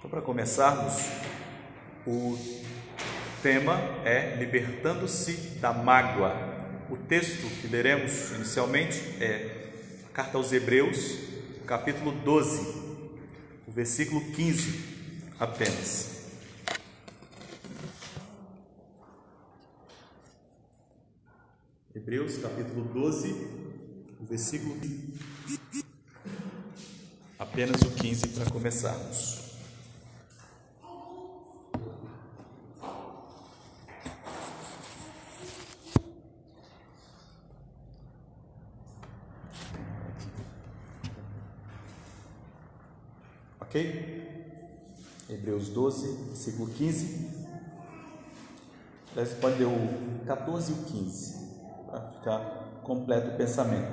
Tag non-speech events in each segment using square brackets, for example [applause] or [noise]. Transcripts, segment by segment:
Então, para começarmos, o tema é Libertando-se da Mágoa. O texto que leremos inicialmente é a Carta aos Hebreus, capítulo 12, o versículo 15 apenas. Hebreus, capítulo 12, o versículo 15. Apenas o 15 para começarmos. Ok? Hebreus 12, versículo 15. Você pode ler o 14 e o 15, para ficar completo o pensamento.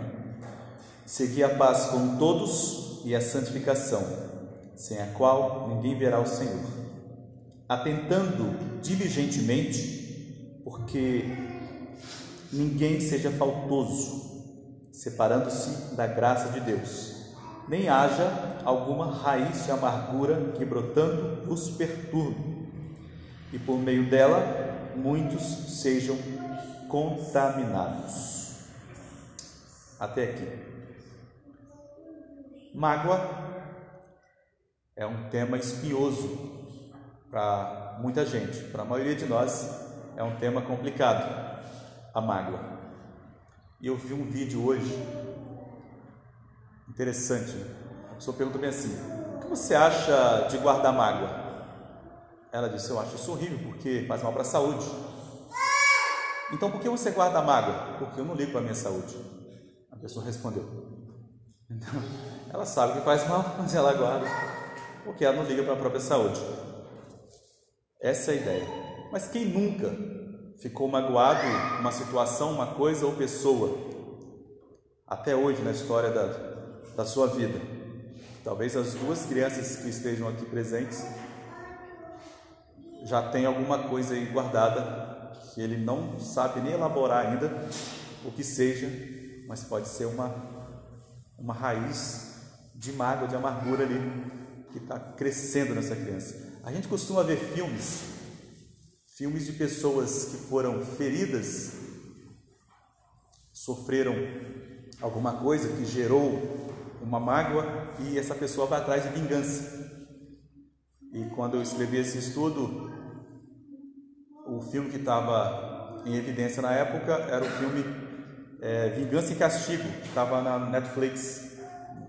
Seguir a paz com todos e a santificação, sem a qual ninguém verá o Senhor. Atentando diligentemente, porque ninguém seja faltoso, separando-se da graça de Deus nem haja alguma raiz de amargura que brotando vos perturbe, e por meio dela muitos sejam contaminados. Até aqui. Mágoa é um tema espinhoso para muita gente, para a maioria de nós é um tema complicado, a mágoa. E eu vi um vídeo hoje Interessante. Pessoa pergunta bem assim: o que você acha de guardar mágoa? Ela disse: Eu acho isso horrível porque faz mal para a saúde. Então por que você guarda mágoa? Porque eu não ligo para a minha saúde. A pessoa respondeu. Então, ela sabe que faz mal, mas ela guarda porque ela não liga para a própria saúde. Essa é a ideia. Mas quem nunca ficou magoado uma situação, uma coisa ou pessoa? Até hoje na história da, da sua vida. Talvez as duas crianças que estejam aqui presentes já tenham alguma coisa aí guardada que ele não sabe nem elaborar ainda, o que seja, mas pode ser uma, uma raiz de mágoa, de amargura ali que está crescendo nessa criança. A gente costuma ver filmes, filmes de pessoas que foram feridas, sofreram alguma coisa que gerou uma mágoa e essa pessoa vai atrás de vingança. E quando eu escrevi esse estudo, o filme que estava em evidência na época era o filme é, Vingança e Castigo, que estava na Netflix.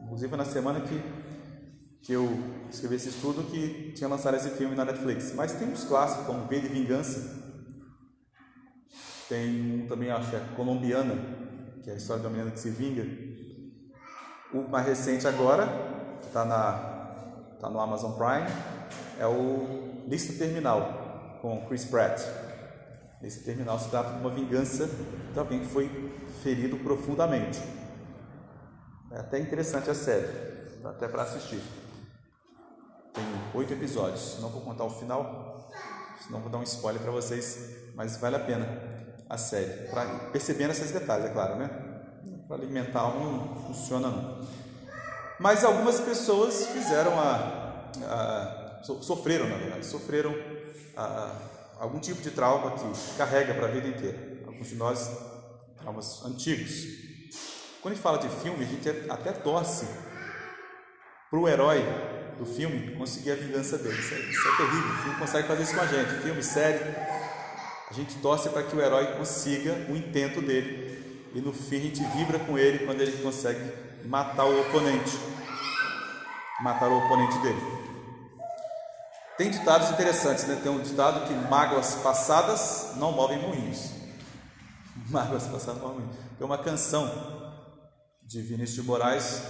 Inclusive na semana que, que eu escrevi esse estudo que tinha lançado esse filme na Netflix. Mas tem uns clássicos como V de Vingança. Tem um também, acho que é colombiana, que é a história da menina que se vinga. O mais recente agora, que está tá no Amazon Prime, é o Lista Terminal, com Chris Pratt. Lista Terminal se trata de uma vingança de alguém que foi ferido profundamente. É até interessante a série, dá até para assistir. Tem oito episódios, não vou contar o final, senão vou dar um spoiler para vocês, mas vale a pena a série, para percebendo esses detalhes, é claro, né? Alimentar não funciona não. Mas algumas pessoas fizeram a, a sofreram na verdade, sofreram a, algum tipo de trauma que carrega para a vida inteira. Alguns de nós traumas antigos. Quando a gente fala de filme, a gente até torce para o herói do filme conseguir a vingança dele. Isso é, isso é terrível. O filme consegue fazer isso com a gente. Filme, série. A gente torce para que o herói consiga o intento dele e no fim a gente vibra com ele quando ele consegue matar o oponente, matar o oponente dele. Tem ditados interessantes, né? Tem um ditado que mágoas passadas não movem moinhos. [laughs] Mágoas passadas não movem moinhos. Tem uma canção de Vinícius de Moraes,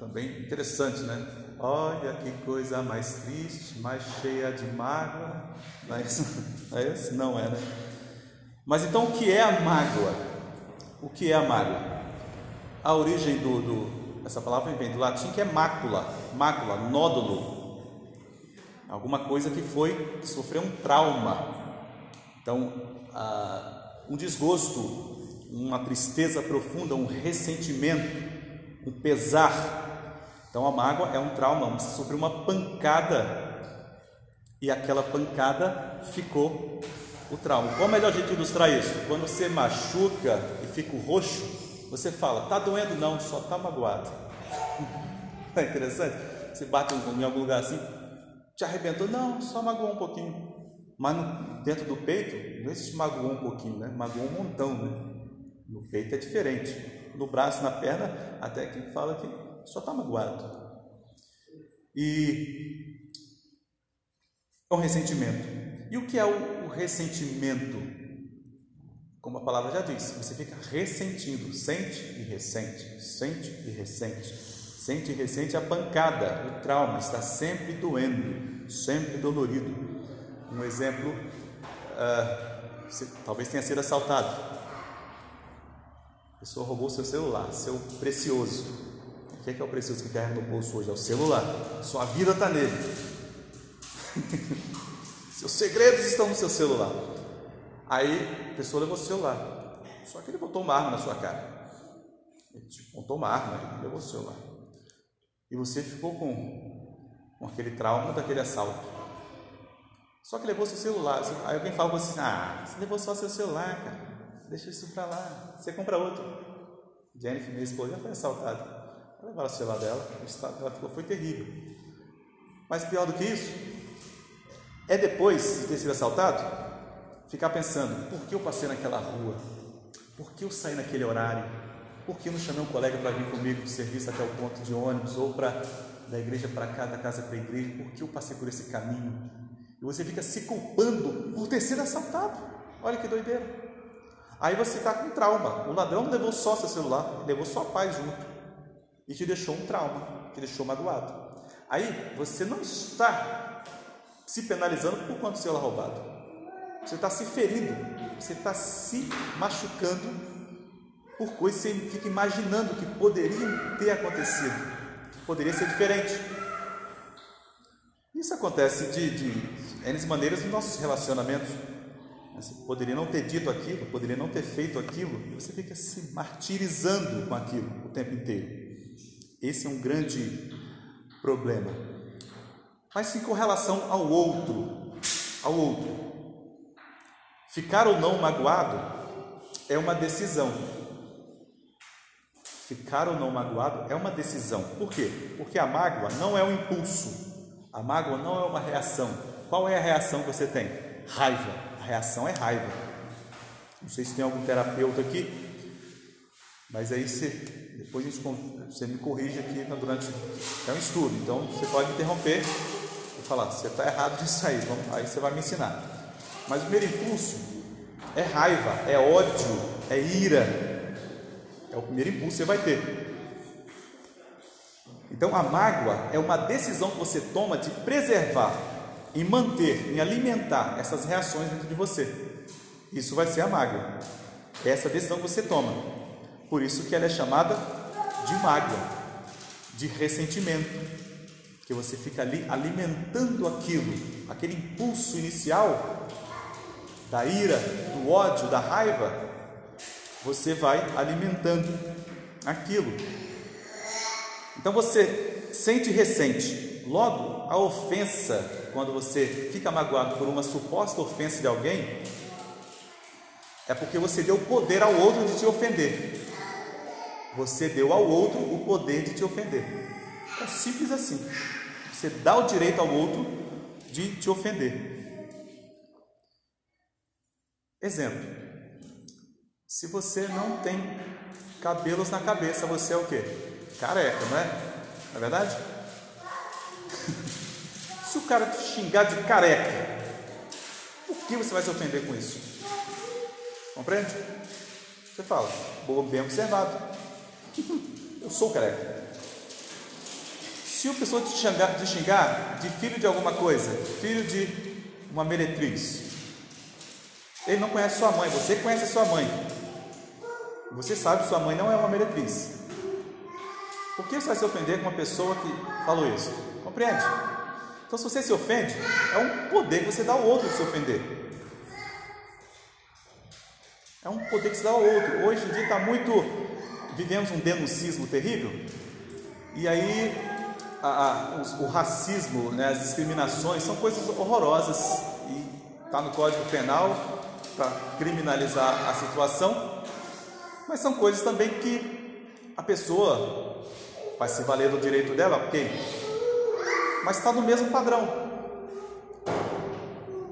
também interessante, né? Olha que coisa mais triste, mais cheia de mágoa. Não é isso? Não é, né? Mas então o que é a mágoa? O que é a mágoa? A origem do, do essa palavra vem do latim que é mácula, mácula, nódulo, alguma coisa que foi que sofreu um trauma. Então, um desgosto, uma tristeza profunda, um ressentimento, um pesar. Então, a mágoa é um trauma, você sofreu uma pancada E aquela pancada ficou o trauma. Qual o melhor jeito de ilustrar isso? Quando você machuca e fica roxo, você fala, tá doendo? Não, só tá magoado. [laughs] é interessante? Você bate em algum lugar assim, te arrebentou? Não, só magoou um pouquinho. Mas no, dentro do peito, não existe magoou um pouquinho, né? Magoou um montão, né? No peito é diferente. No braço, na perna, até quem fala que só está magoado. E é um ressentimento. E o que é o, o ressentimento? Como a palavra já diz, você fica ressentindo, sente e ressente, sente e ressente, sente e ressente a pancada, o trauma está sempre doendo, sempre dolorido. Um exemplo, uh, você, talvez tenha sido assaltado. A pessoa roubou seu celular, seu precioso. O que é, que é o precioso que carrega no bolso hoje? É o celular. Sua vida está nele. [laughs] Seus segredos estão no seu celular. Aí a pessoa levou o celular. Só que ele botou uma arma na sua cara. Ele tipo, botou uma arma, ele levou o celular. E você ficou com, com aquele trauma daquele assalto. Só que levou seu celular. Aí alguém fala assim: Ah, você levou só seu celular, cara. Deixa isso para lá. Você compra outro. Jennifer, minha esposa, já foi assaltada. Levaram o celular dela, o estado dela ficou, foi terrível. Mas pior do que isso, é depois de ter sido assaltado, ficar pensando: por que eu passei naquela rua? Por que eu saí naquele horário? Por que eu não chamei um colega para vir comigo do serviço até o ponto de ônibus ou para da igreja para cá, da casa para a igreja? Por que eu passei por esse caminho? E você fica se culpando por ter sido assaltado. Olha que doideira. Aí você está com trauma. O ladrão não levou só seu celular, levou sua paz junto. E te deixou um trauma, te deixou magoado. Aí você não está se penalizando por quanto seu é roubado. Você está se ferindo, você está se machucando por coisas que você fica imaginando que poderiam ter acontecido, que poderia ser diferente. Isso acontece de, de N maneiras nos nossos relacionamentos. Você poderia não ter dito aquilo, poderia não ter feito aquilo, e você fica se martirizando com aquilo o tempo inteiro. Esse é um grande problema mas sim com relação ao outro, ao outro. Ficar ou não magoado é uma decisão. Ficar ou não magoado é uma decisão. Por quê? Porque a mágoa não é um impulso. A mágoa não é uma reação. Qual é a reação que você tem? Raiva. A reação é raiva. Não sei se tem algum terapeuta aqui, mas aí você, depois a gente, você me corrige aqui durante é um estudo. Então você pode interromper falar, você está errado nisso aí, vamos, aí você vai me ensinar. Mas o primeiro impulso é raiva, é ódio, é ira. É o primeiro impulso que você vai ter. Então a mágoa é uma decisão que você toma de preservar, em manter, em alimentar essas reações dentro de você. Isso vai ser a mágoa. É essa decisão que você toma. Por isso que ela é chamada de mágoa, de ressentimento que você fica ali alimentando aquilo, aquele impulso inicial da ira, do ódio, da raiva, você vai alimentando aquilo. Então você sente e ressente. Logo, a ofensa, quando você fica magoado por uma suposta ofensa de alguém, é porque você deu poder ao outro de te ofender. Você deu ao outro o poder de te ofender. É simples assim. Você dá o direito ao outro de te ofender. Exemplo: se você não tem cabelos na cabeça, você é o quê? Careca, não é? Não é verdade? [laughs] se o cara te xingar de careca, por que você vai se ofender com isso? Compreende? Você fala, bem observado. [laughs] Eu sou careca. Se o pessoa te xingar, te xingar de filho de alguma coisa, filho de uma meretriz, ele não conhece sua mãe, você conhece sua mãe. Você sabe que sua mãe não é uma meretriz. Por que você vai se ofender com uma pessoa que falou isso? Compreende? Então, se você se ofende, é um poder que você dá ao outro se ofender. É um poder que você dá ao outro. Hoje em dia está muito. Vivemos um denuncismo terrível. E aí a, a, o, racismo, né, as discriminações são coisas horrorosas e está no Código Penal para criminalizar a situação, mas são coisas também que a pessoa vai se valer do direito dela, ok? Mas está no mesmo padrão.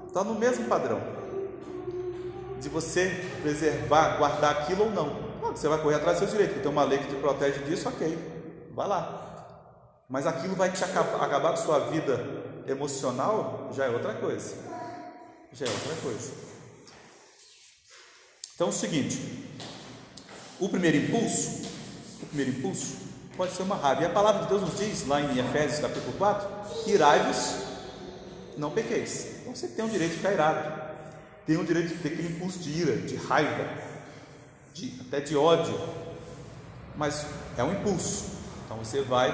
Está no mesmo padrão de você preservar, guardar aquilo ou não. Você vai correr atrás do seu direito, tem uma lei que te protege disso, ok, vai lá. Mas aquilo vai te acabar, acabar com sua vida emocional, já é outra coisa. Já é outra coisa. Então é o seguinte, o primeiro impulso, o primeiro impulso pode ser uma raiva. E a palavra de Deus nos diz, lá em Efésios capítulo 4, irai-vos, não pequeis. Então você tem o direito de ficar irado. Tem o direito de ter aquele impulso de ira, de raiva, de, até de ódio. Mas é um impulso. Então você vai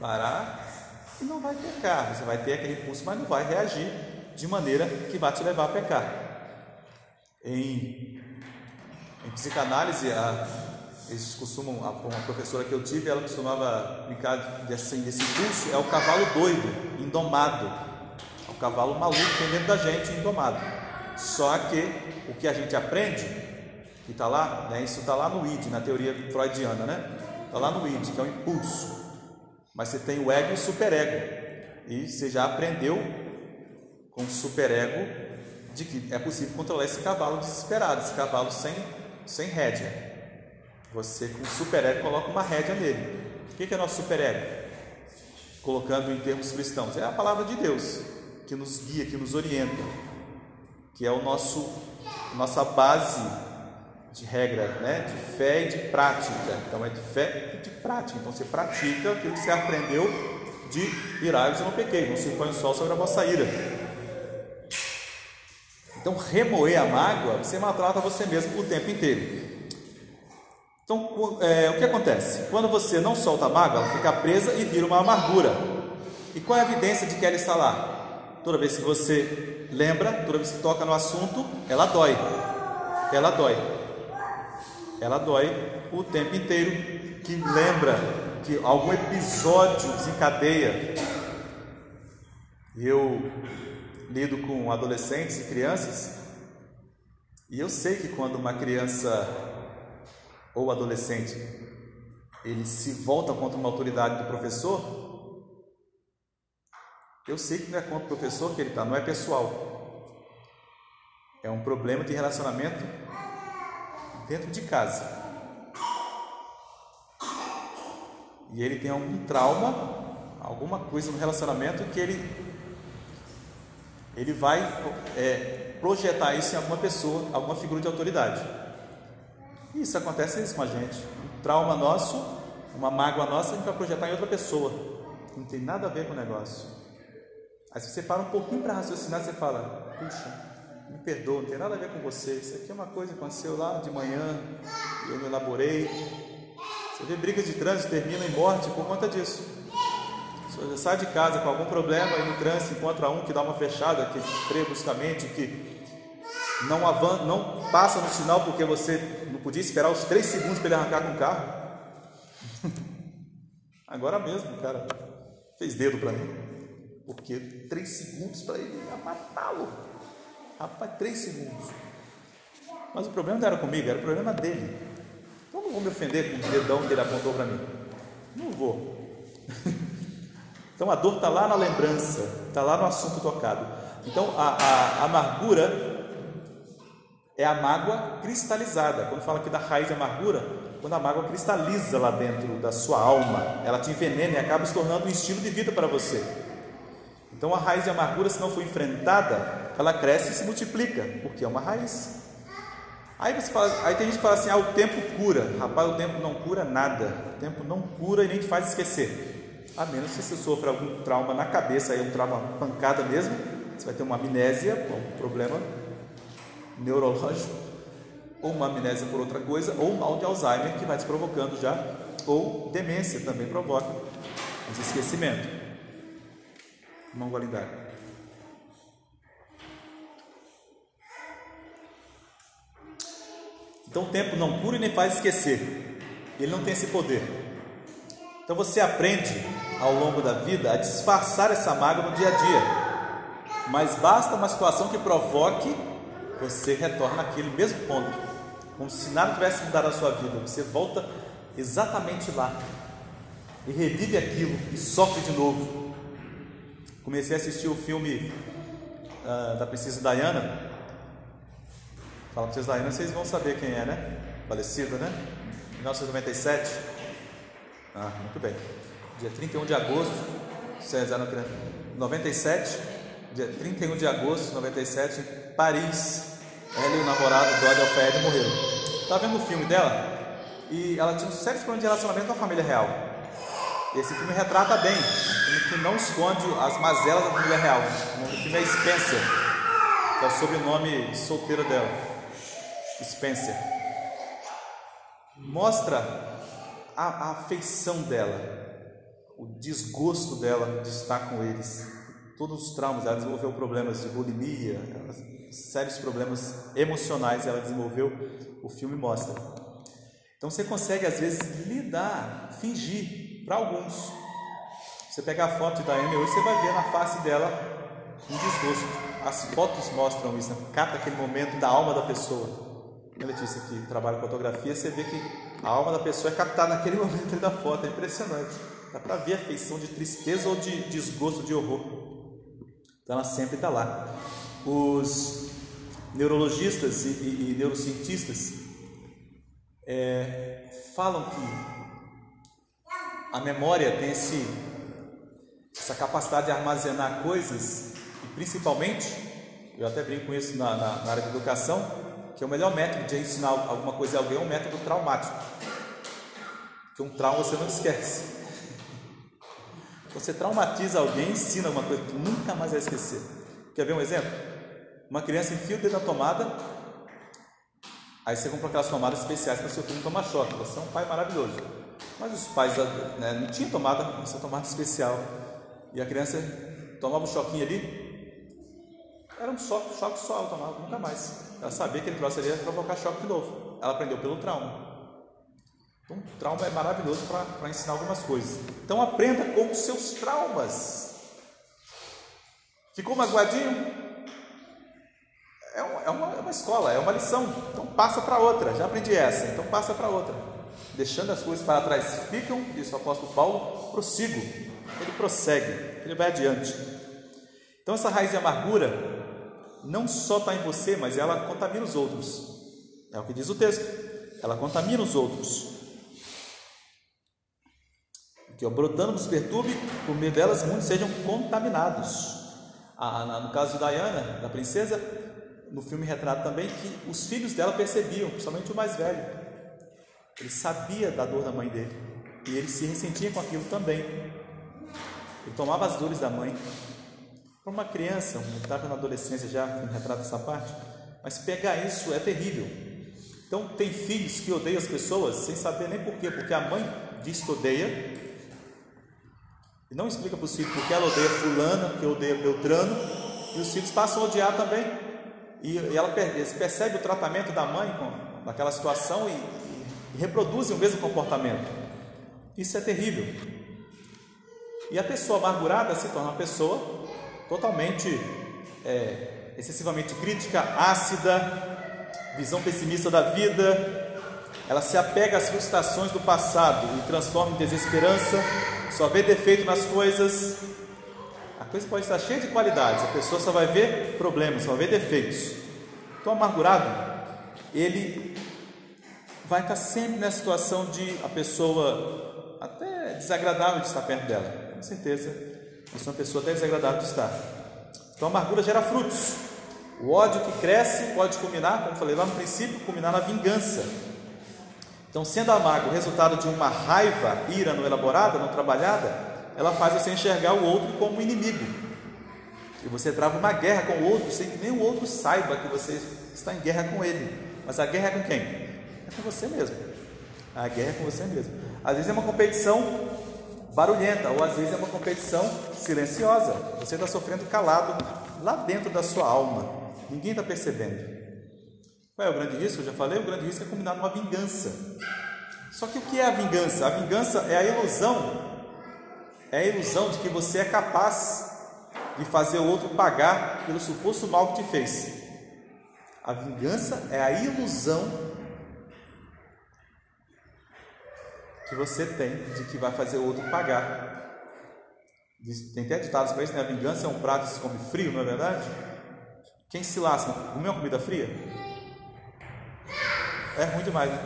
parar e não vai pecar. Você vai ter aquele impulso, mas não vai reagir de maneira que vai te levar a pecar. Em, em psicanálise, a, eles costumam, uma professora que eu tive, ela costumava brincar desse, desse impulso, é o cavalo doido, indomado. É o cavalo maluco que tem dentro da gente, indomado. Só que o que a gente aprende, que está lá, né, isso está lá no id, na teoria freudiana, né? Está lá no id, que é o impulso. Mas você tem o ego e o superego. E você já aprendeu com o superego de que é possível controlar esse cavalo desesperado, esse cavalo sem, sem rédea. Você com o superego coloca uma rédea nele. O que é nosso superego? Colocando em termos cristãos, é a palavra de Deus que nos guia, que nos orienta, que é o nosso nossa base de regra, né? de fé e de prática. Então é de fé e de prática. Então você pratica aquilo que você aprendeu de irai-vos e não pequei, não se põe o sol sobre a vossa ira. Então remoer a mágoa, você maltrata você mesmo o tempo inteiro. Então é, o que acontece? Quando você não solta a mágoa, ela fica presa e vira uma amargura. E qual é a evidência de que ela está lá? Toda vez que você lembra, toda vez que toca no assunto, ela dói. Ela dói ela dói o tempo inteiro, que lembra que algum episódio desencadeia. Eu lido com adolescentes e crianças, e eu sei que quando uma criança ou adolescente ele se volta contra uma autoridade do professor, eu sei que não é contra o professor que ele está, não é pessoal. É um problema de relacionamento dentro de casa. E ele tem algum trauma, alguma coisa no relacionamento que ele ele vai é, projetar isso em alguma pessoa, alguma figura de autoridade. E isso acontece isso com a gente. Um trauma nosso, uma mágoa nossa, a gente vai projetar em outra pessoa. Não tem nada a ver com o negócio. Aí se você para um pouquinho para raciocinar, você fala, puxa, me perdoa, não tem nada a ver com você. Isso aqui é uma coisa que aconteceu lá de manhã, eu me elaborei. Você vê brigas de trânsito terminam em morte por conta disso. Você sai de casa com algum problema e no trânsito encontra um que dá uma fechada, que freia bruscamente, que não avança, não passa no sinal porque você não podia esperar os três segundos para ele arrancar com o carro. [laughs] Agora mesmo, cara fez dedo para mim, porque três segundos para ele ia matá-lo. Rapaz, três segundos. Mas o problema não era comigo, era o problema dele. Então não vou me ofender com o dedão que ele apontou para mim. Não vou. então a dor está lá na lembrança, está lá no assunto tocado. Então a, a, a amargura é a mágoa cristalizada. Quando fala aqui da raiz de amargura, quando a mágoa cristaliza lá dentro da sua alma, ela te envenena e acaba se tornando um estilo de vida para você. Então a raiz de amargura, se não for enfrentada, ela cresce e se multiplica, porque é uma raiz. Aí, você fala, aí tem gente que fala assim: ah, o tempo cura. Rapaz, o tempo não cura nada. O tempo não cura e nem te faz esquecer. A menos que você sofra algum trauma na cabeça, aí um trauma pancada mesmo, você vai ter uma amnésia, um problema neurológico, ou uma amnésia por outra coisa, ou mal de Alzheimer que vai te provocando já, ou demência também provoca esquecimento. Irmão Validade. Então o tempo não cura e nem faz esquecer. Ele não tem esse poder. Então você aprende ao longo da vida a disfarçar essa mágoa no dia a dia. Mas basta uma situação que provoque, você retorna naquele mesmo ponto, como se nada tivesse mudado na sua vida. Você volta exatamente lá e revive aquilo e sofre de novo. Comecei a assistir o filme uh, da Princesa Diana. Fala Princesa Diana, vocês vão saber quem é, né? Falecida, né? 1997. Ah, muito bem. Dia 31 de agosto, César, 97, dia 31 de agosto de 97, em Paris. Ela e o namorado Dodi Alfred morreram. Estava vendo o filme dela e ela tinha um sério problema de relacionamento com a família real. Esse filme retrata bem, um filme que não esconde as mazelas da família real. O nome do filme é Spencer, que é o sobrenome solteiro dela. Spencer. Mostra a, a afeição dela, o desgosto dela de estar com eles, todos os traumas. Ela desenvolveu problemas de bulimia, sérios problemas emocionais. Ela desenvolveu. O filme mostra. Então você consegue às vezes lidar, fingir para alguns. Você pegar a foto da Amy hoje, você vai ver na face dela um desgosto. As fotos mostram isso, capta aquele momento da alma da pessoa. Letícia que trabalha com fotografia, você vê que a alma da pessoa é captada naquele [laughs] momento da foto, é impressionante. Dá para ver a feição de tristeza ou de desgosto, de horror. Então ela sempre está lá. Os neurologistas e, e, e neurocientistas é, falam que a memória tem esse, essa capacidade de armazenar coisas, e principalmente, eu até brinco com isso na, na, na área de educação, que é o melhor método de ensinar alguma coisa a alguém é um método traumático. Porque um trauma você não esquece. Você traumatiza alguém, ensina alguma coisa que nunca mais vai esquecer. Quer ver um exemplo? Uma criança enfia o dedo na tomada, Aí você compra aquelas tomadas especiais para o seu filho tomar choque. Você é um pai maravilhoso. Mas os pais né, não tinham tomada, essa tomada especial. E a criança tomava um choquinho ali. Era um choque, choque só, ela tomava, nunca mais. Ela sabia que ele troço ali ia provocar choque de novo. Ela aprendeu pelo trauma. Então, trauma é maravilhoso para ensinar algumas coisas. Então, aprenda com os seus traumas. Ficou magoadinho? é, é, uma, é uma escola, é uma lição. Então passa para outra. Já aprendi essa, então passa para outra. Deixando as coisas para trás ficam, diz o apóstolo Paulo, prossigo. Ele prossegue, ele vai adiante. Então essa raiz de amargura não só está em você, mas ela contamina os outros. É o que diz o texto. Ela contamina os outros. Que ó, brotando nos perturbe, por meio delas muitos sejam contaminados. Ah, no caso de Diana, da princesa, no filme retrata também que os filhos dela percebiam, principalmente o mais velho. Ele sabia da dor da mãe dele e ele se ressentia com aquilo também. Ele tomava as dores da mãe. Para uma criança, um estava na adolescência já, que retrata essa parte, mas pegar isso é terrível. Então, tem filhos que odeiam as pessoas sem saber nem porquê, porque a mãe diz que odeia e não explica para os filhos porque ela odeia Fulana, porque odeia Beltrano, e os filhos passam a odiar também e, e ela percebe o tratamento da mãe com, naquela situação e, e reproduzem o mesmo comportamento. Isso é terrível. E a pessoa amargurada se torna uma pessoa totalmente, é, excessivamente crítica, ácida, visão pessimista da vida. Ela se apega às frustrações do passado e transforma em desesperança, só vê defeito nas coisas, a coisa pode estar cheia de qualidades, a pessoa só vai ver problemas, só vai ver defeitos. Então, amargurado, ele vai estar sempre na situação de a pessoa até desagradável de estar perto dela, com certeza. Isso é uma pessoa até desagradável de estar. Então, a amargura gera frutos. O ódio que cresce pode culminar, como falei lá no princípio, culminar na vingança. Então, sendo amargo o resultado de uma raiva, ira não elaborada, não trabalhada, ela faz você enxergar o outro como inimigo. E você trava uma guerra com o outro sem que nem o outro saiba que você está em guerra com ele. Mas a guerra é com quem? É com você mesmo. A guerra é com você mesmo. Às vezes é uma competição barulhenta, ou às vezes é uma competição silenciosa. Você está sofrendo calado lá dentro da sua alma. Ninguém está percebendo. Qual é o grande risco? Eu já falei, o grande risco é combinar numa vingança. Só que o que é a vingança? A vingança é a ilusão é a ilusão de que você é capaz de fazer o outro pagar pelo suposto mal que te fez. A vingança é a ilusão que você tem de que vai fazer o outro pagar. Tem até ditados para isso, né? A vingança é um prato que se come frio, não é verdade? Quem se lasca, comeu uma comida fria? É ruim demais, né?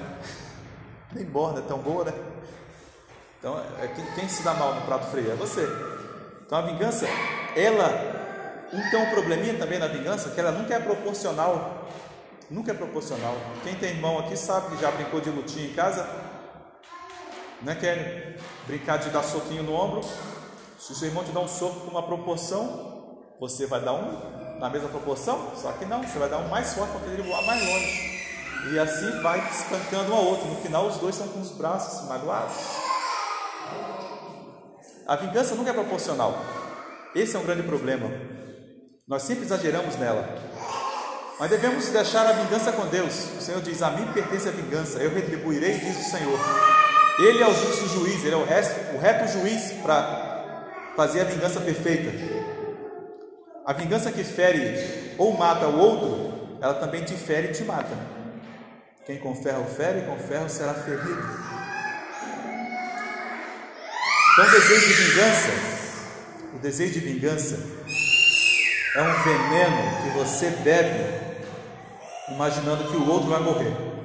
[laughs] Nem borda, é tão boa, né? Então, é, quem, quem se dá mal no prato frio? É você. Então, a vingança, ela tem um probleminha também na vingança, que ela nunca é proporcional. Nunca é proporcional. Quem tem irmão aqui sabe que já brincou de lutinha em casa. Não é que brincar de dar soquinho no ombro. Se o seu irmão te dá um soco com uma proporção, você vai dar um na mesma proporção? Só que não, você vai dar um mais forte para ele voar mais longe. E assim vai espancando um ao outro. No final, os dois estão com os braços magoados. A vingança nunca é proporcional. Esse é um grande problema. Nós sempre exageramos nela. Mas devemos deixar a vingança com Deus. O Senhor diz: A mim pertence a vingança, eu retribuirei, diz o Senhor. Ele é o justo juiz, ele é o, resto, o reto juiz para fazer a vingança perfeita. A vingança que fere ou mata o outro, ela também te fere e te mata. Quem com ferro fere, com ferro será ferido. Então, o desejo de vingança, o desejo de vingança é um veneno que você bebe imaginando que o outro vai morrer.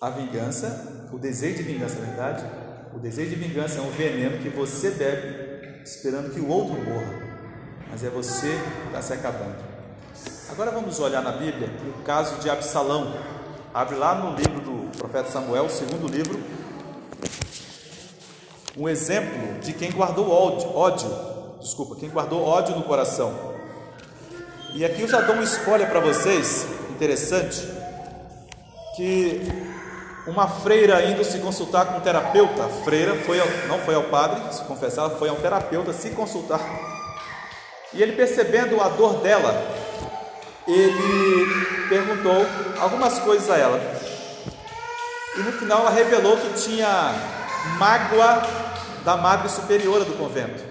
A vingança, o desejo de vingança, na verdade, o desejo de vingança é um veneno que você bebe esperando que o outro morra, mas é você que está se acabando. Agora vamos olhar na Bíblia o caso de Absalão. Abre lá no livro do profeta Samuel, segundo livro, um exemplo de quem guardou ódio, ódio, desculpa, quem guardou ódio no coração. E aqui eu já dou um spoiler para vocês, interessante, que uma freira indo se consultar com um terapeuta, a freira foi ao, não foi ao padre se confessar, foi ao terapeuta se consultar. E ele percebendo a dor dela, ele perguntou algumas coisas a ela. E no final ela revelou que tinha mágoa da madre superiora do convento.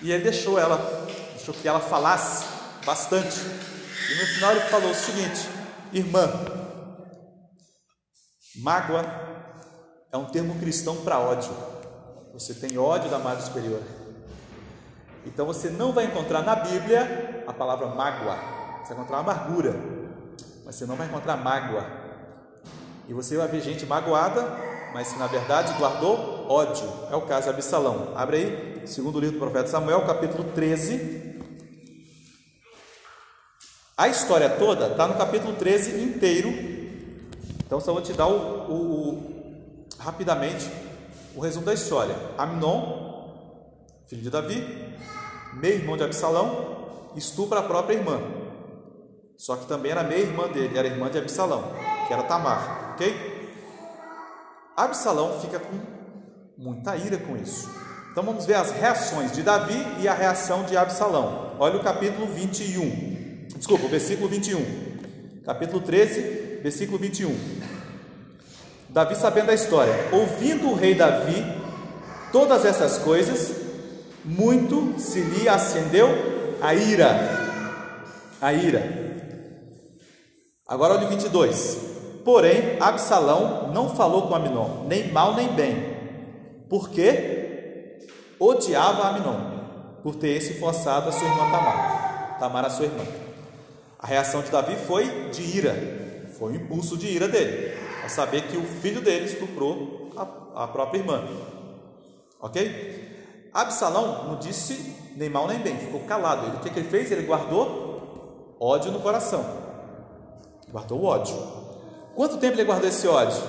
E ele deixou ela deixou que ela falasse bastante. E no final ele falou o seguinte: Irmã, mágoa é um termo cristão para ódio. Você tem ódio da madre superior. Então você não vai encontrar na Bíblia a palavra mágoa. Você vai encontrar amargura, mas você não vai encontrar mágoa. E você vai ver gente magoada, mas que na verdade guardou ódio. É o caso de Absalão. Abre aí, segundo livro do profeta Samuel, capítulo 13, a história toda está no capítulo 13 inteiro. Então só vou te dar o, o, o, rapidamente o resumo da história. Aminon, filho de Davi, meio irmão de Absalão, estupra a própria irmã. Só que também era meia irmã dele, era irmã de Absalão, que era Tamar, ok? Absalão fica com muita ira com isso. Então vamos ver as reações de Davi e a reação de Absalão. Olha o capítulo 21. Desculpa, o versículo 21. Capítulo 13, versículo 21. Davi sabendo a história, ouvindo o rei Davi todas essas coisas, muito se lhe acendeu a ira. A ira. Agora olha o 22. Porém, Absalão não falou com Aminon, nem mal nem bem, porque odiava Aminon, por ter esse forçado a sua irmã Tamar. Tamar a sua irmã. A reação de Davi foi de ira, foi um impulso de ira dele, ao saber que o filho dele estuprou a, a própria irmã. Ok? Absalão não disse nem mal nem bem, ficou calado. Ele, o que, que ele fez? Ele guardou ódio no coração. Guardou o ódio. Quanto tempo ele guardou esse ódio?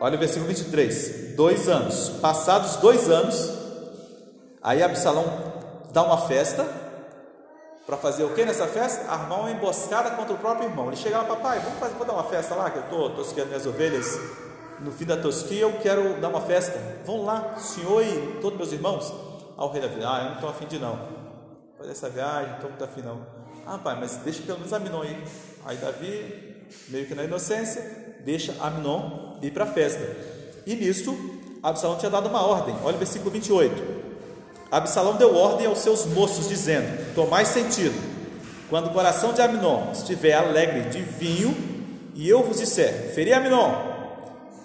Olha o versículo 23. Dois anos. Passados dois anos, aí Absalão dá uma festa para fazer o que nessa festa? Armar uma emboscada contra o próprio irmão. Ele chegava, papai, vamos fazer, vou dar uma festa lá, que eu estou tosqueando minhas ovelhas. No fim da tosquia, eu quero dar uma festa. Vão lá, senhor e todos meus irmãos. Ao rei Davi, ah, eu não estou afim de não. Fazer essa viagem, não estou muito afim não. Ah, pai, mas deixa pelo menos Aminon aí. Aí Davi, meio que na inocência, deixa Aminon ir para a festa. E nisto, Absalão tinha dado uma ordem. Olha o versículo 28. Absalão deu ordem aos seus moços, dizendo: Tomai sentido, quando o coração de Aminon estiver alegre de vinho, e eu vos disser: Feri Aminon,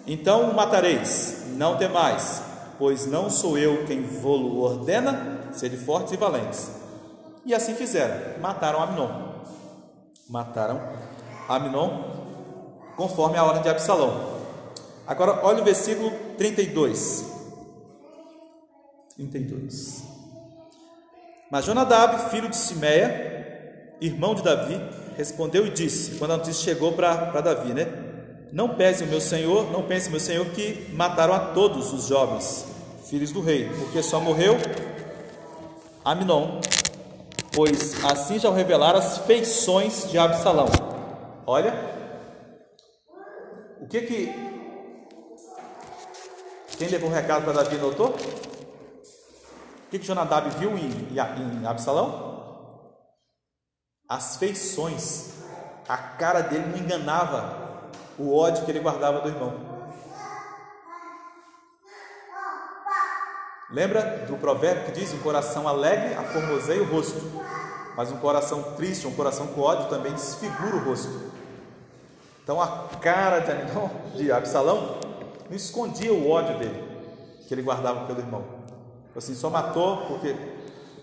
então o matareis, não temais, pois não sou eu quem vou ordena, sede fortes e valentes. E assim fizeram, mataram Aminon. Mataram Aminon, conforme a ordem de Absalão. Agora, olha o versículo 32. 32. Mas Jonadab, filho de Simeia, irmão de Davi, respondeu e disse, quando a notícia chegou para Davi, né? Não pese o meu senhor, não pense meu senhor que mataram a todos os jovens, filhos do rei, porque só morreu Aminon, pois assim já revelaram as feições de Absalão. Olha, o que que quem levou o recado para Davi notou? Que, que Jonadab viu em, em Absalão? As feições, a cara dele não enganava o ódio que ele guardava do irmão. Lembra do provérbio que diz: um coração alegre aformoseia o rosto, mas um coração triste, um coração com ódio também desfigura o rosto. Então a cara de, de Absalão não escondia o ódio dele, que ele guardava pelo irmão. Assim, só matou porque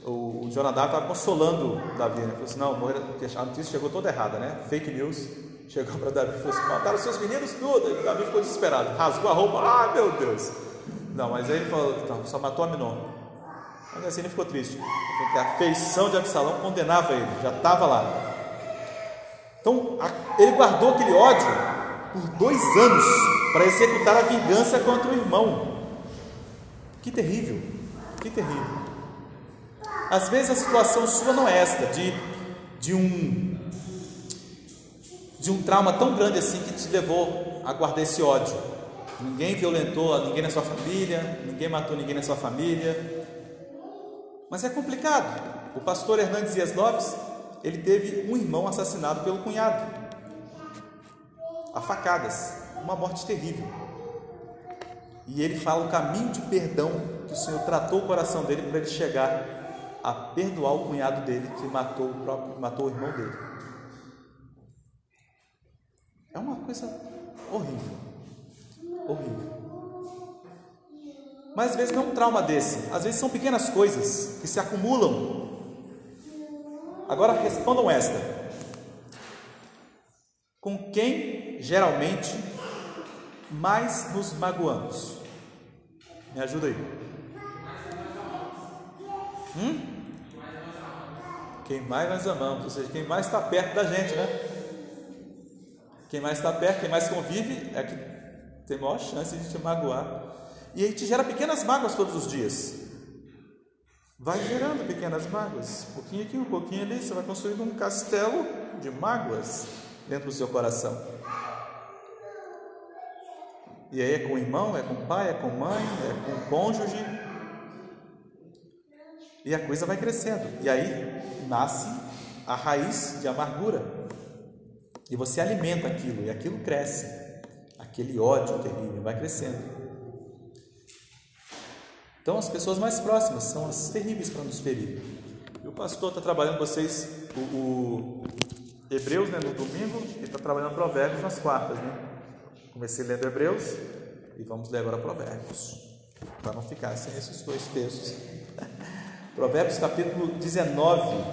o, Jonadab estava consolando Davi. Né? Falou assim: não, a notícia chegou toda errada, né? Fake news. Chegou para Davi e falou assim: mataram seus meninos tudo. E Davi ficou desesperado, rasgou a roupa. Ah, meu Deus! Não, mas aí ele falou: não, só matou Aminon. Mas assim ele ficou triste, porque a feição de Absalão condenava ele, já estava lá. Então, ele guardou aquele ódio por dois anos para executar a vingança contra o irmão. Que terrível, que terrível. Às vezes a situação sua não é esta, de, de um de um trauma tão grande assim que te levou a guardar esse ódio. Ninguém violentou ninguém na sua família, ninguém matou ninguém na sua família. Mas é complicado. O pastor Hernandes Dias Lopes, ele teve um irmão assassinado pelo cunhado, a facadas uma morte terrível. E ele fala o caminho de perdão que o Senhor tratou o coração dele para ele chegar a perdoar o cunhado dele que matou o próprio, matou o irmão dele. É uma coisa horrível. Horrível. Mas às vezes não é um trauma desse, às vezes são pequenas coisas que se acumulam. Agora respondam esta: Com quem geralmente mais nos magoamos? Me ajuda aí. Hum? Quem mais nós amamos, ou seja, quem mais está perto da gente, né? Quem mais está perto, quem mais convive, é que tem maior chance de te magoar. E aí te gera pequenas mágoas todos os dias. Vai gerando pequenas mágoas. Um pouquinho aqui, um pouquinho ali, você vai construindo um castelo de mágoas dentro do seu coração. E aí é com o irmão, é com o pai, é com a mãe, é com o cônjuge. E a coisa vai crescendo. E aí nasce a raiz de amargura. E você alimenta aquilo, e aquilo cresce. Aquele ódio terrível vai crescendo. Então as pessoas mais próximas são as terríveis para nos ferir. E o pastor está trabalhando vocês o, o Hebreus né, no domingo e está trabalhando Provérbios nas quartas, né? Comecei lendo Hebreus e vamos ler agora Provérbios, para não ficar sem esses dois textos. [laughs] Provérbios capítulo 19,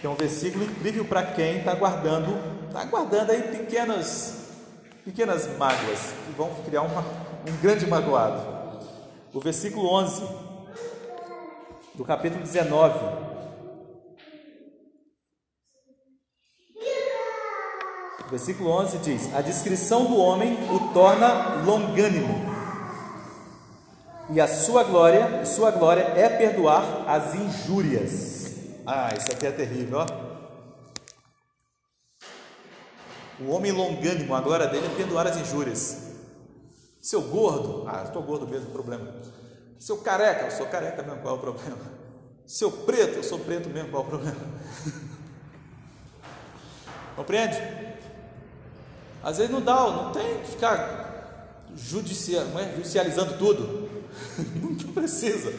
que é um versículo incrível para quem está guardando, está guardando aí pequenas, pequenas mágoas que vão criar uma, um grande magoado. O versículo 11 do capítulo 19 Versículo 11 diz: A descrição do homem o torna longânimo, e a sua glória, sua glória é perdoar as injúrias. Ah, isso aqui é terrível, ó. O homem longânimo, a glória dele é perdoar as injúrias. Seu gordo, ah, estou gordo mesmo, problema. Seu careca, eu sou careca mesmo, qual é o problema? Seu preto, eu sou preto mesmo, qual é o problema? [laughs] Compreende? Às vezes não dá, não tem que ficar judicia, é? judicializando tudo. [laughs] não precisa.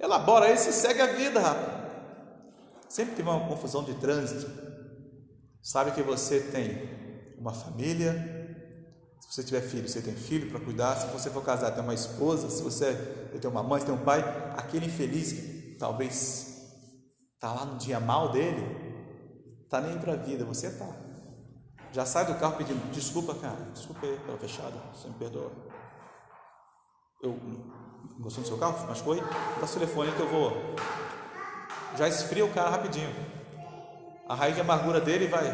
Elabora isso e segue a vida, rapaz. Sempre tem uma confusão de trânsito. Sabe que você tem uma família. Se você tiver filho, você tem filho para cuidar. Se você for casar, tem uma esposa. Se você tem uma mãe, tem um pai. Aquele infeliz que talvez está lá no dia mal dele, está nem para a vida. Você está. Já sai do carro pedindo desculpa, cara. Desculpa aí pela fechada. Você me perdoa. Eu gostou do seu carro? Mas foi? Dá o telefone que eu vou. Já esfria o cara rapidinho. A raiz de amargura dele vai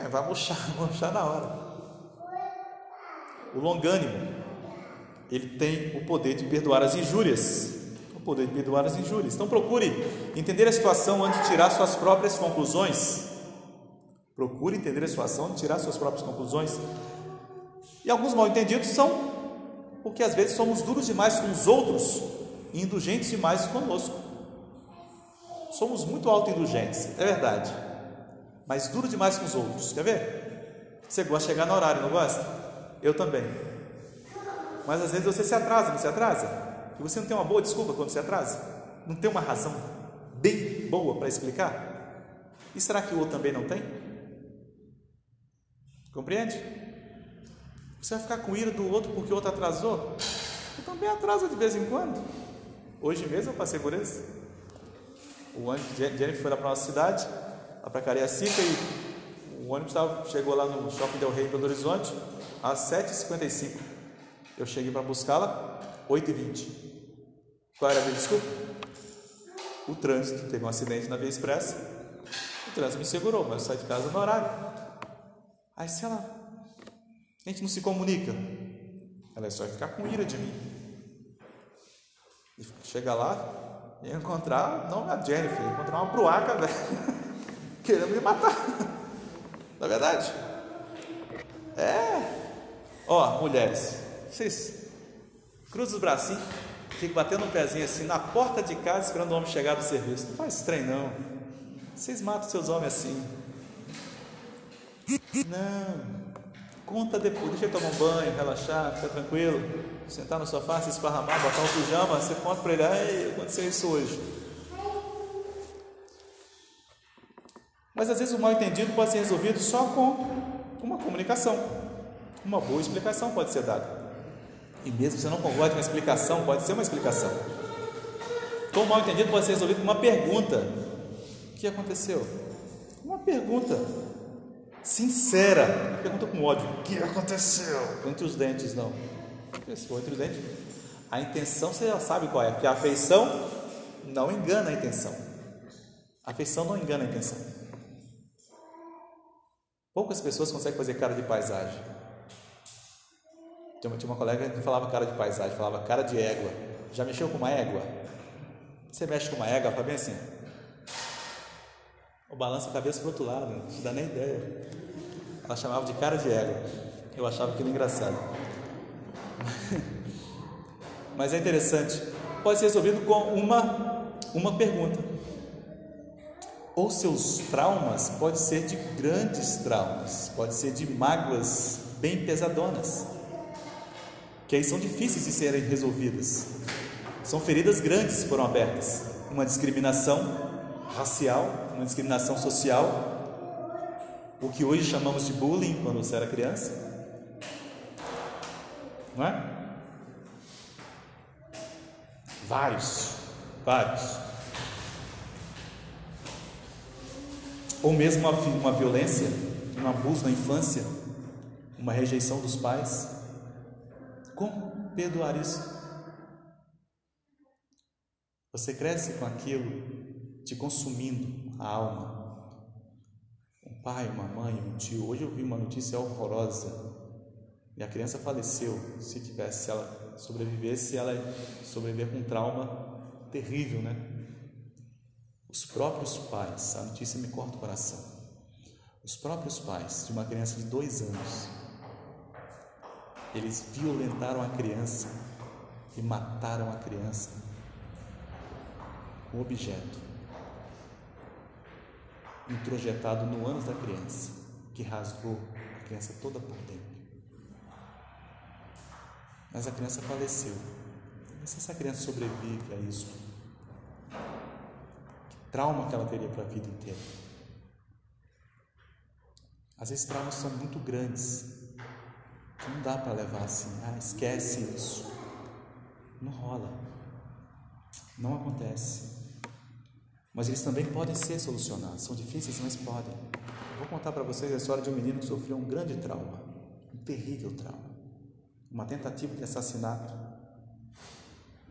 é, vai murchar, [laughs] murchar na hora. O longânimo, ele tem o poder de perdoar as injúrias. O poder de perdoar as injúrias. Então procure entender a situação antes de tirar suas próprias conclusões. Procure entender a situação antes de tirar suas próprias conclusões. E alguns mal entendidos são porque às vezes somos duros demais com os outros e indulgentes demais conosco. Somos muito autoindulgentes, é verdade mas duro demais com os outros. Quer ver? Você gosta de chegar no horário, não gosta? Eu também. Mas às vezes você se atrasa, não se atrasa? E você não tem uma boa desculpa quando se atrasa? Não tem uma razão bem boa para explicar? E será que o outro também não tem? Compreende? Você vai ficar com ira do outro porque o outro atrasou? Eu também atraso de vez em quando. Hoje mesmo eu passei por isso. O anjo Jennifer foi lá para nossa cidade lá para Cariacica e o ônibus tava, chegou lá no Shopping Del Rey Belo Horizonte às 7h55. Eu cheguei para buscá-la 8h20. Qual era a minha desculpa? O trânsito. Teve um acidente na Via Expressa. O trânsito me segurou, mas eu saí de casa no horário. Aí, sei lá, a gente não se comunica. Ela é só ficar com ira de mim. E chega lá e encontrar, não a Jennifer, encontrar uma bruaca, velho [laughs] querendo me matar. Não é verdade? É. Ó, mulheres, vocês cruzam os bracinhos, ficam batendo um pezinho assim na porta de casa esperando o homem chegar do serviço. Não faz trem não. Vocês matam seus homens assim. Não. Conta depois, deixa ele tomar um banho, relaxar, ficar tranquilo, sentar no sofá, se esparramar, botar um pijama, você conta para ele, ai, aconteceu isso hoje. Mas às vezes o mal entendido pode ser resolvido só com uma comunicação. Uma boa explicação pode ser dada. E mesmo se você não concorde com a explicação, pode ser uma explicação. Então o mal entendido pode ser resolvido com uma pergunta. O que aconteceu? Uma pergunta sincera. Pergunta com ódio. O que aconteceu? Entre os dentes, não. Entre os dentes. A intenção você já sabe qual é, porque a afeição não engana a intenção. A afeição não engana a intenção. Poucas pessoas conseguem fazer cara de paisagem. Tinha uma, tinha uma colega que falava cara de paisagem, falava cara de égua. Já mexeu com uma égua? Você mexe com uma égua, fala bem assim. O balança a cabeça para outro lado, não dá nem ideia. Ela chamava de cara de égua. Eu achava aquilo engraçado. [laughs] Mas é interessante. Pode ser resolvido com uma, uma pergunta ou seus traumas pode ser de grandes traumas, pode ser de mágoas bem pesadonas, que aí são difíceis de serem resolvidas. São feridas grandes que foram abertas, uma discriminação racial, uma discriminação social, o que hoje chamamos de bullying quando você era criança, não é? Vários, vários. ou mesmo uma, uma violência, um abuso na infância, uma rejeição dos pais. Como perdoar isso? Você cresce com aquilo te consumindo a alma. Um pai, uma mãe, um tio. Hoje eu vi uma notícia horrorosa. E a criança faleceu. Se tivesse, se ela sobrevivesse, ela sobreviver com um trauma terrível, né? Os próprios pais, a notícia me corta o coração. Os próprios pais de uma criança de dois anos, eles violentaram a criança e mataram a criança com objeto introjetado no ânus da criança, que rasgou a criança toda por dentro. Mas a criança faleceu. se essa criança sobrevive a isso? Que trauma que ela teria para a vida inteira? Às vezes traumas são muito grandes, não dá para levar assim, ah, esquece isso. Não rola. Não acontece. Mas eles também podem ser solucionados. São difíceis, mas podem. Vou contar para vocês a história de um menino que sofreu um grande trauma, um terrível trauma. Uma tentativa de assassinato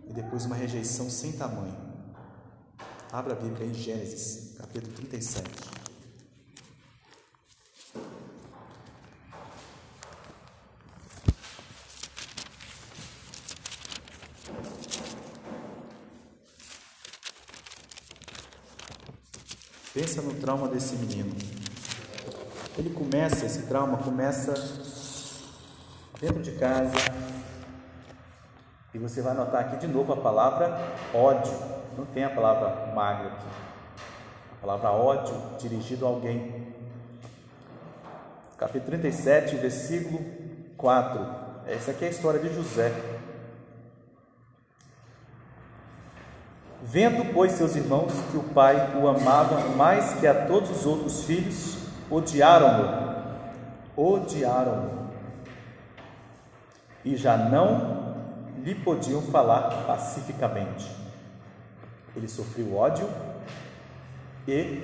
e depois uma rejeição sem tamanho. Abra a Bíblia em Gênesis, capítulo 37. Pensa no trauma desse menino. Ele começa, esse trauma começa dentro de casa. E você vai notar aqui de novo a palavra ódio. Não tem a palavra magro aqui. A palavra ódio dirigido a alguém. Capítulo 37, versículo 4. Essa aqui é a história de José. Vendo, pois, seus irmãos que o pai o amava mais que a todos os outros filhos, odiaram-no. Odiaram-no. E já não lhe podiam falar pacificamente. Ele sofreu ódio e,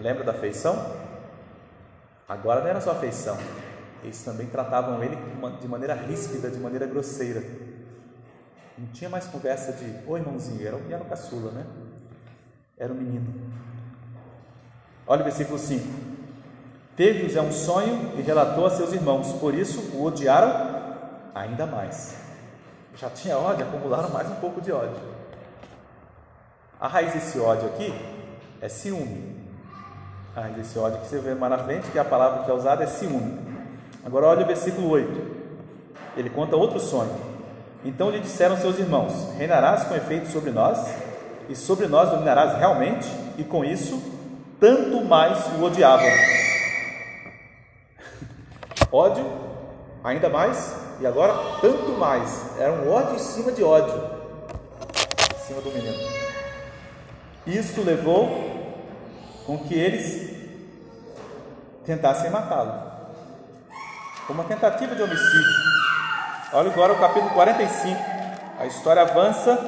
lembra da afeição? Agora não era só afeição, eles também tratavam ele de maneira ríspida, de maneira grosseira. Não tinha mais conversa de, oi irmãozinho, era, era o caçula, né? Era o menino. Olha o versículo 5. Teve José um sonho e relatou a seus irmãos, por isso o odiaram ainda mais. Já tinha ódio, acumularam mais um pouco de ódio. A raiz desse ódio aqui é ciúme. A raiz desse ódio que você vê mais na frente, que a palavra que é usada é ciúme. Agora olha o versículo 8. Ele conta outro sonho. Então lhe disseram seus irmãos: Reinarás com efeito sobre nós, e sobre nós dominarás realmente, e com isso, tanto mais o odiavam. [laughs] ódio, ainda mais, e agora tanto mais. Era um ódio em cima de ódio, em cima do menino. Isso levou com que eles tentassem matá-lo. Uma tentativa de homicídio. Olha agora o capítulo 45. A história avança.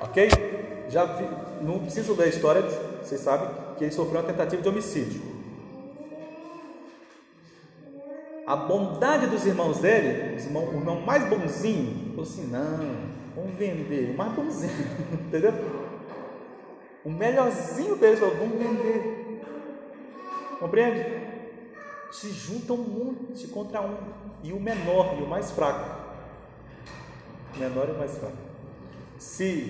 Ok? Já vi, não preciso ler a história, vocês sabem que ele sofreu uma tentativa de homicídio. A bondade dos irmãos dele, irmão, o irmão mais bonzinho, falou assim: não, vamos vender, o mais bonzinho, [laughs] entendeu? O melhorzinho deles falou: vamos vender. Compreende? Se juntam monte contra um. E o menor e o mais fraco. O menor e o mais fraco. Se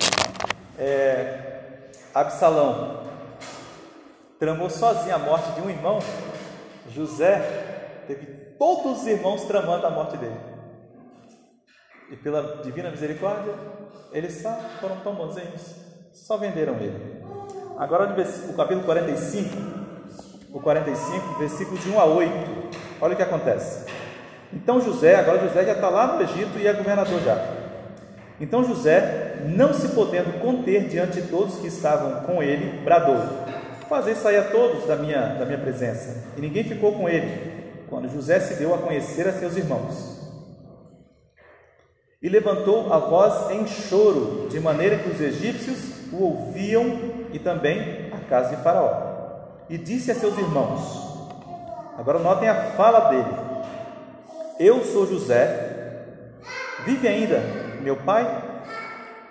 é, Absalão tramou sozinho a morte de um irmão, José teve todos os irmãos tramando a morte dele. E pela divina misericórdia, eles só foram tão bonzinhos, só venderam ele. Agora o capítulo 45 o 45, versículo de 1 a 8. Olha o que acontece. Então José, agora José já está lá no Egito e é governador já. Então José, não se podendo conter diante de todos que estavam com ele, bradou: Fazer sair a todos da minha, da minha presença. E ninguém ficou com ele, quando José se deu a conhecer a seus irmãos. E levantou a voz em choro, de maneira que os egípcios o ouviam e também a casa de Faraó e disse a seus irmãos: Agora notem a fala dele. Eu sou José, vive ainda meu pai?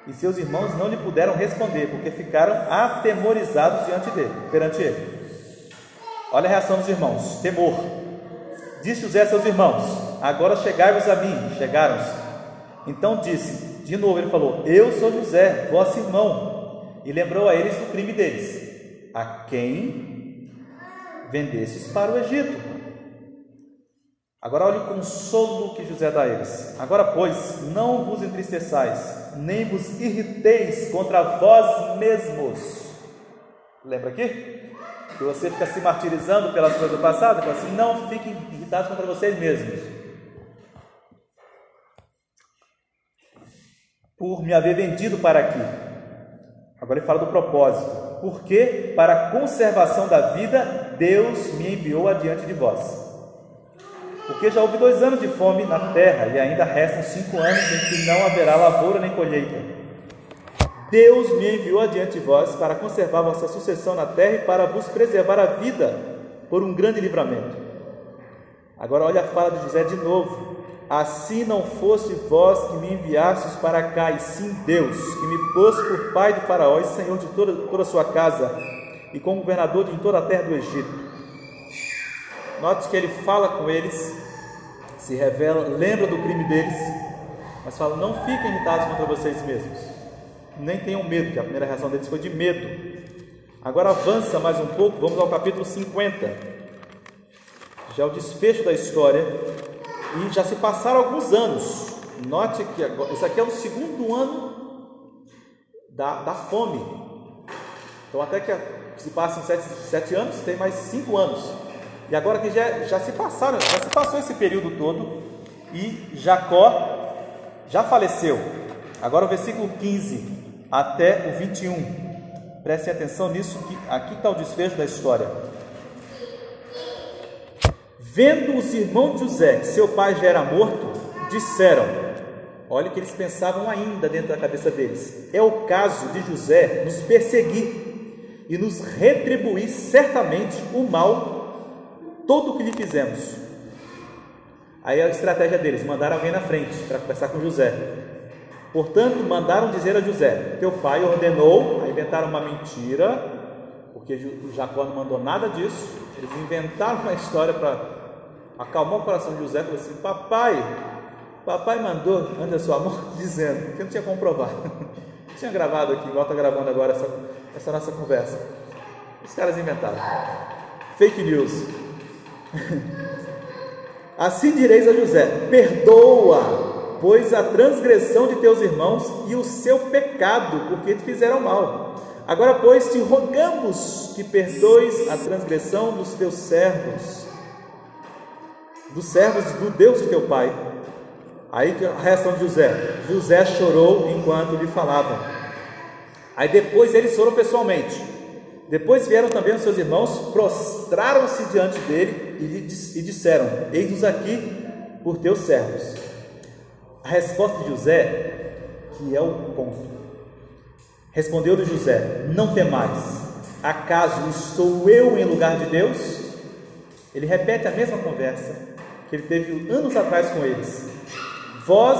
E seus irmãos não lhe puderam responder, porque ficaram atemorizados diante dele, perante ele. Olha a reação dos irmãos: temor. Disse José a seus irmãos: Agora chegai-vos a mim. Chegaram-se. Então disse, de novo ele falou: Eu sou José, vosso irmão. E lembrou a eles do crime deles, a quem vendestes para o Egito. Agora olhe o consolo que José dá a eles. Agora, pois, não vos entristeçais, nem vos irriteis contra vós mesmos. Lembra aqui? Que você fica se martirizando pelas coisas do passado, fala assim, não fiquem irritados contra vocês mesmos. Por me haver vendido para aqui. Agora ele fala do propósito. Porque para a conservação da vida, Deus me enviou adiante de vós. Porque já houve dois anos de fome na terra e ainda restam cinco anos em que não haverá lavoura nem colheita. Deus me enviou adiante de vós para conservar vossa sucessão na terra e para vos preservar a vida por um grande livramento. Agora olha a fala de José de novo. Assim não fosse vós que me enviastes para cá, e sim Deus, que me pôs por pai de Faraó e senhor de toda, toda a sua casa, e como governador de toda a terra do Egito. Note que ele fala com eles, se revela, lembra do crime deles, mas fala: não fiquem irritados contra vocês mesmos nem tenham medo, que a primeira reação deles foi de medo. Agora avança mais um pouco, vamos ao capítulo 50. Já o desfecho da história e já se passaram alguns anos. Note que agora, esse aqui é o segundo ano da, da fome. Então até que se passam sete, sete anos, tem mais cinco anos. E agora que já, já se passaram, já se passou esse período todo e Jacó já faleceu. Agora o versículo 15 até o 21. Prestem atenção nisso, que aqui está o desfecho da história. Vendo os irmãos de José que seu pai já era morto, disseram: Olha o que eles pensavam ainda dentro da cabeça deles. É o caso de José nos perseguir e nos retribuir certamente o mal, todo o que lhe fizemos. Aí a estratégia deles, mandaram alguém na frente para conversar com José. Portanto, mandaram dizer a José: Teu pai ordenou, aí inventaram uma mentira, porque Jacó não mandou nada disso. Eles inventaram uma história para acalmar o coração de José. Falou assim: Papai, papai mandou, ante a sua mão, [laughs] dizendo que não tinha como provar. [laughs] tinha gravado aqui, igual está gravando agora essa, essa nossa conversa. Os caras inventaram. Fake news. [laughs] assim direis a José: Perdoa pois, a transgressão de teus irmãos e o seu pecado, porque te fizeram mal. Agora, pois, te rogamos que perdoes a transgressão dos teus servos, dos servos do Deus de teu pai. Aí a reação de José: José chorou enquanto lhe falavam. Aí depois eles foram pessoalmente. Depois vieram também os seus irmãos, prostraram-se diante dele e, lhe, e disseram: Eis-nos aqui por teus servos. A resposta de José, que é o ponto. Respondeu-lhe José: Não temais, acaso estou eu em lugar de Deus? Ele repete a mesma conversa que ele teve anos atrás com eles. Vós,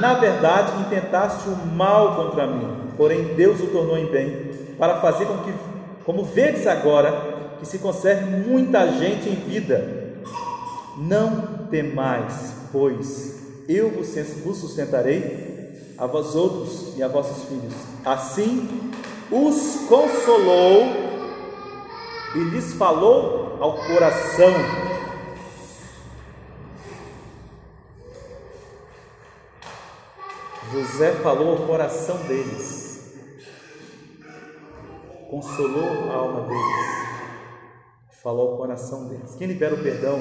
na verdade, intentaste o mal contra mim, porém Deus o tornou em bem, para fazer com que, como vedes agora, que se conserve muita gente em vida. Não temais, pois eu vos sustentarei, a vós outros e a vossos filhos. Assim os consolou e lhes falou ao coração. José falou ao coração deles, consolou a alma deles, falou ao coração deles. Quem libera o perdão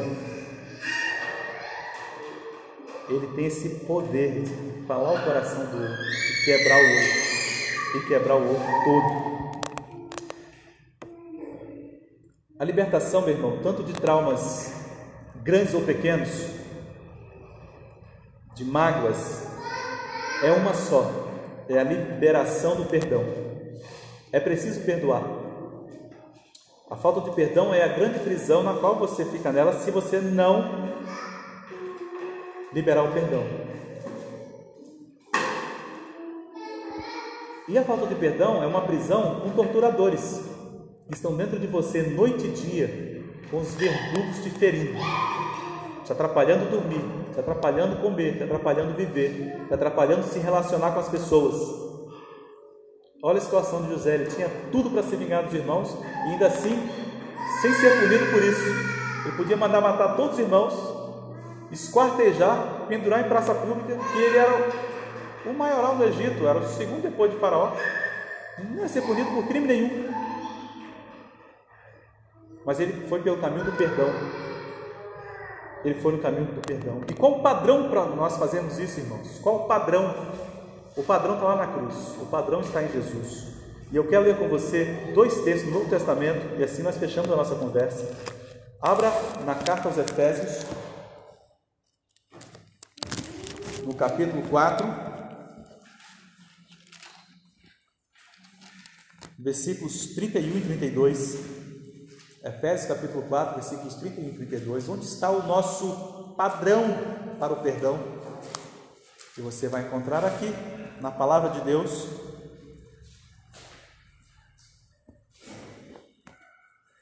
ele tem esse poder de falar o coração do outro e quebrar o outro, e quebrar o outro todo. A libertação, meu irmão, tanto de traumas grandes ou pequenos, de mágoas, é uma só: é a liberação do perdão. É preciso perdoar. A falta de perdão é a grande prisão na qual você fica nela se você não liberar o perdão. E a falta de perdão é uma prisão com torturadores que estão dentro de você noite e dia, com os verdugos te ferindo, te atrapalhando dormir, te atrapalhando comer, te atrapalhando viver, te atrapalhando se relacionar com as pessoas. Olha a situação de José, ele tinha tudo para se vingar dos irmãos e ainda assim, sem ser punido por isso, ele podia mandar matar todos os irmãos esquartejar, pendurar em praça pública, que ele era o maioral do Egito, era o segundo depois de Faraó. Não ia ser punido por crime nenhum. mas ele foi pelo caminho do perdão. Ele foi no caminho do perdão. E qual o padrão para nós fazermos isso, irmãos? Qual o padrão? O padrão está lá na cruz, o padrão está em Jesus. E eu quero ler com você dois textos do Novo Testamento, e assim nós fechamos a nossa conversa. Abra na carta aos Efésios, no capítulo 4, versículos 31 e 32. Efésios capítulo 4, versículos 31 e 32, onde está o nosso padrão para o perdão. Que você vai encontrar aqui na palavra de Deus.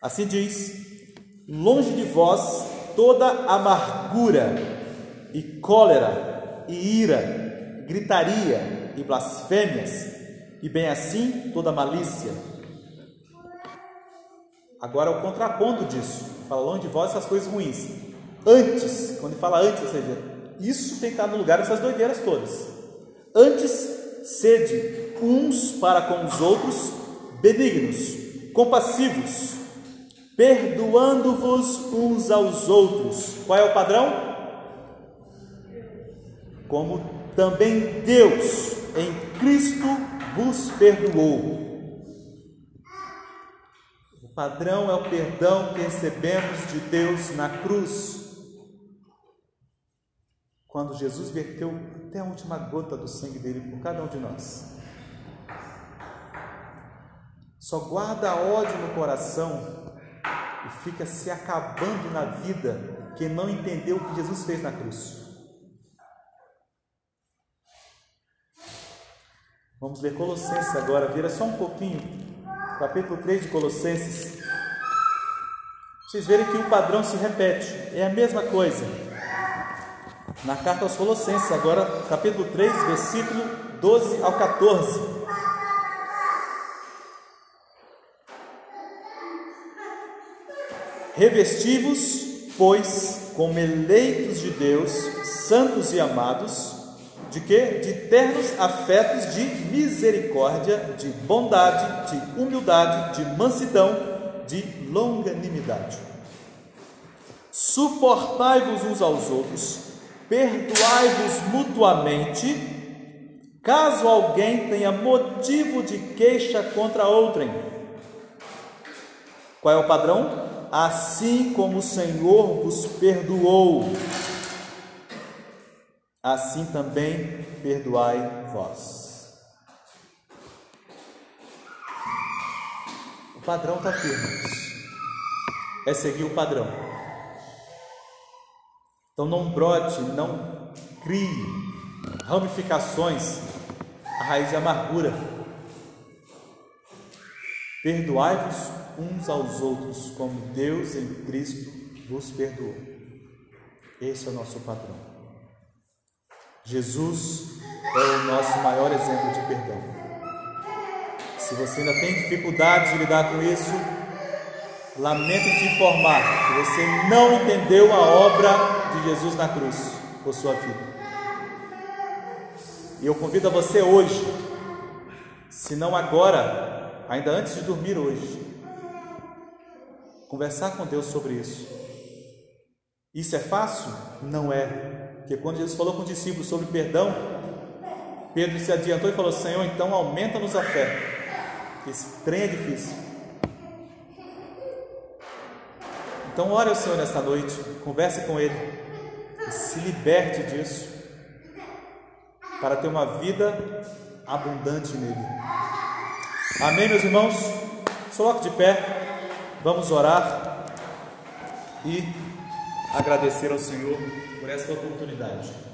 Assim diz: Longe de vós toda amargura e cólera e ira, gritaria e blasfêmias, e bem assim toda malícia. Agora o contraponto disso, fala longe de vós essas coisas ruins. Antes, quando ele fala antes, ou seja, isso tem que estar no lugar dessas doideiras todas. Antes, sede uns para com os outros benignos, compassivos, perdoando-vos uns aos outros. Qual é o padrão? Como também Deus em Cristo vos perdoou. O padrão é o perdão que recebemos de Deus na cruz. Quando Jesus verteu até a última gota do sangue dele por cada um de nós. Só guarda ódio no coração e fica se acabando na vida quem não entendeu o que Jesus fez na cruz. Vamos ler Colossenses agora, vira só um pouquinho, capítulo 3 de Colossenses. Vocês verem que o padrão se repete, é a mesma coisa. Na carta aos Colossenses, agora, capítulo 3, versículo 12 ao 14. Revestivos, pois, como eleitos de Deus, santos e amados, de que? De ternos afetos de misericórdia, de bondade, de humildade, de mansidão, de longanimidade. Suportai-vos uns aos outros, perdoai-vos mutuamente, caso alguém tenha motivo de queixa contra outrem. Qual é o padrão? Assim como o Senhor vos perdoou assim também perdoai vós. O padrão está irmãos. É seguir o padrão. Então não brote, não crie ramificações, a raiz de amargura. Perdoai-vos uns aos outros, como Deus em Cristo vos perdoou. Esse é o nosso padrão. Jesus é o nosso maior exemplo de perdão. Se você ainda tem dificuldade de lidar com isso, lamento te informar que você não entendeu a obra de Jesus na cruz por sua vida. E eu convido a você hoje, se não agora, ainda antes de dormir hoje, conversar com Deus sobre isso. Isso é fácil? Não é. Porque quando Jesus falou com os discípulos sobre perdão, Pedro se adiantou e falou: Senhor, então aumenta-nos a fé. Esse trem é difícil. Então, ore ao Senhor nesta noite, converse com Ele se liberte disso para ter uma vida abundante nele. Amém, meus irmãos? Coloque de pé, vamos orar e agradecer ao Senhor por esta oportunidade.